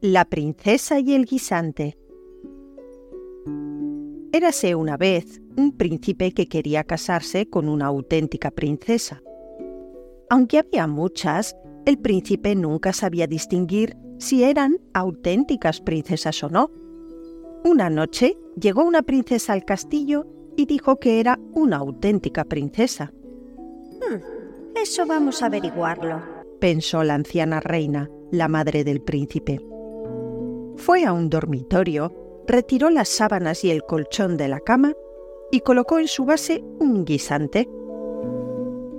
la princesa y el guisante. Érase una vez un príncipe que quería casarse con una auténtica princesa. Aunque había muchas, el príncipe nunca sabía distinguir si eran auténticas princesas o no. Una noche llegó una princesa al castillo y dijo que era una auténtica princesa. Hmm, eso vamos a averiguarlo, pensó la anciana reina la madre del príncipe. Fue a un dormitorio, retiró las sábanas y el colchón de la cama y colocó en su base un guisante.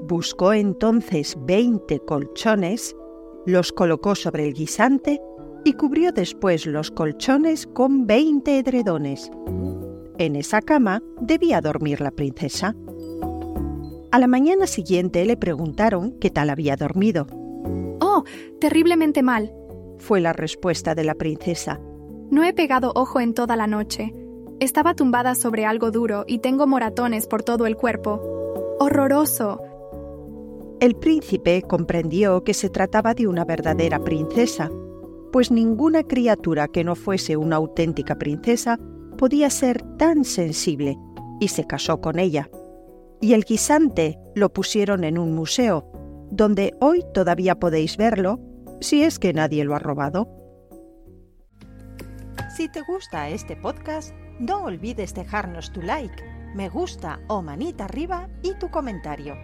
Buscó entonces veinte colchones, los colocó sobre el guisante y cubrió después los colchones con veinte edredones. En esa cama debía dormir la princesa. A la mañana siguiente le preguntaron qué tal había dormido. Terriblemente mal, fue la respuesta de la princesa. No he pegado ojo en toda la noche. Estaba tumbada sobre algo duro y tengo moratones por todo el cuerpo. ¡Horroroso! El príncipe comprendió que se trataba de una verdadera princesa, pues ninguna criatura que no fuese una auténtica princesa podía ser tan sensible, y se casó con ella. Y el guisante lo pusieron en un museo, donde hoy todavía podéis verlo si es que nadie lo ha robado. Si te gusta este podcast, no olvides dejarnos tu like, me gusta o manita arriba y tu comentario.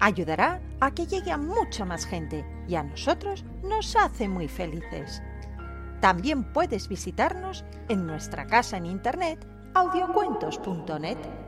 Ayudará a que llegue a mucha más gente y a nosotros nos hace muy felices. También puedes visitarnos en nuestra casa en internet audiocuentos.net.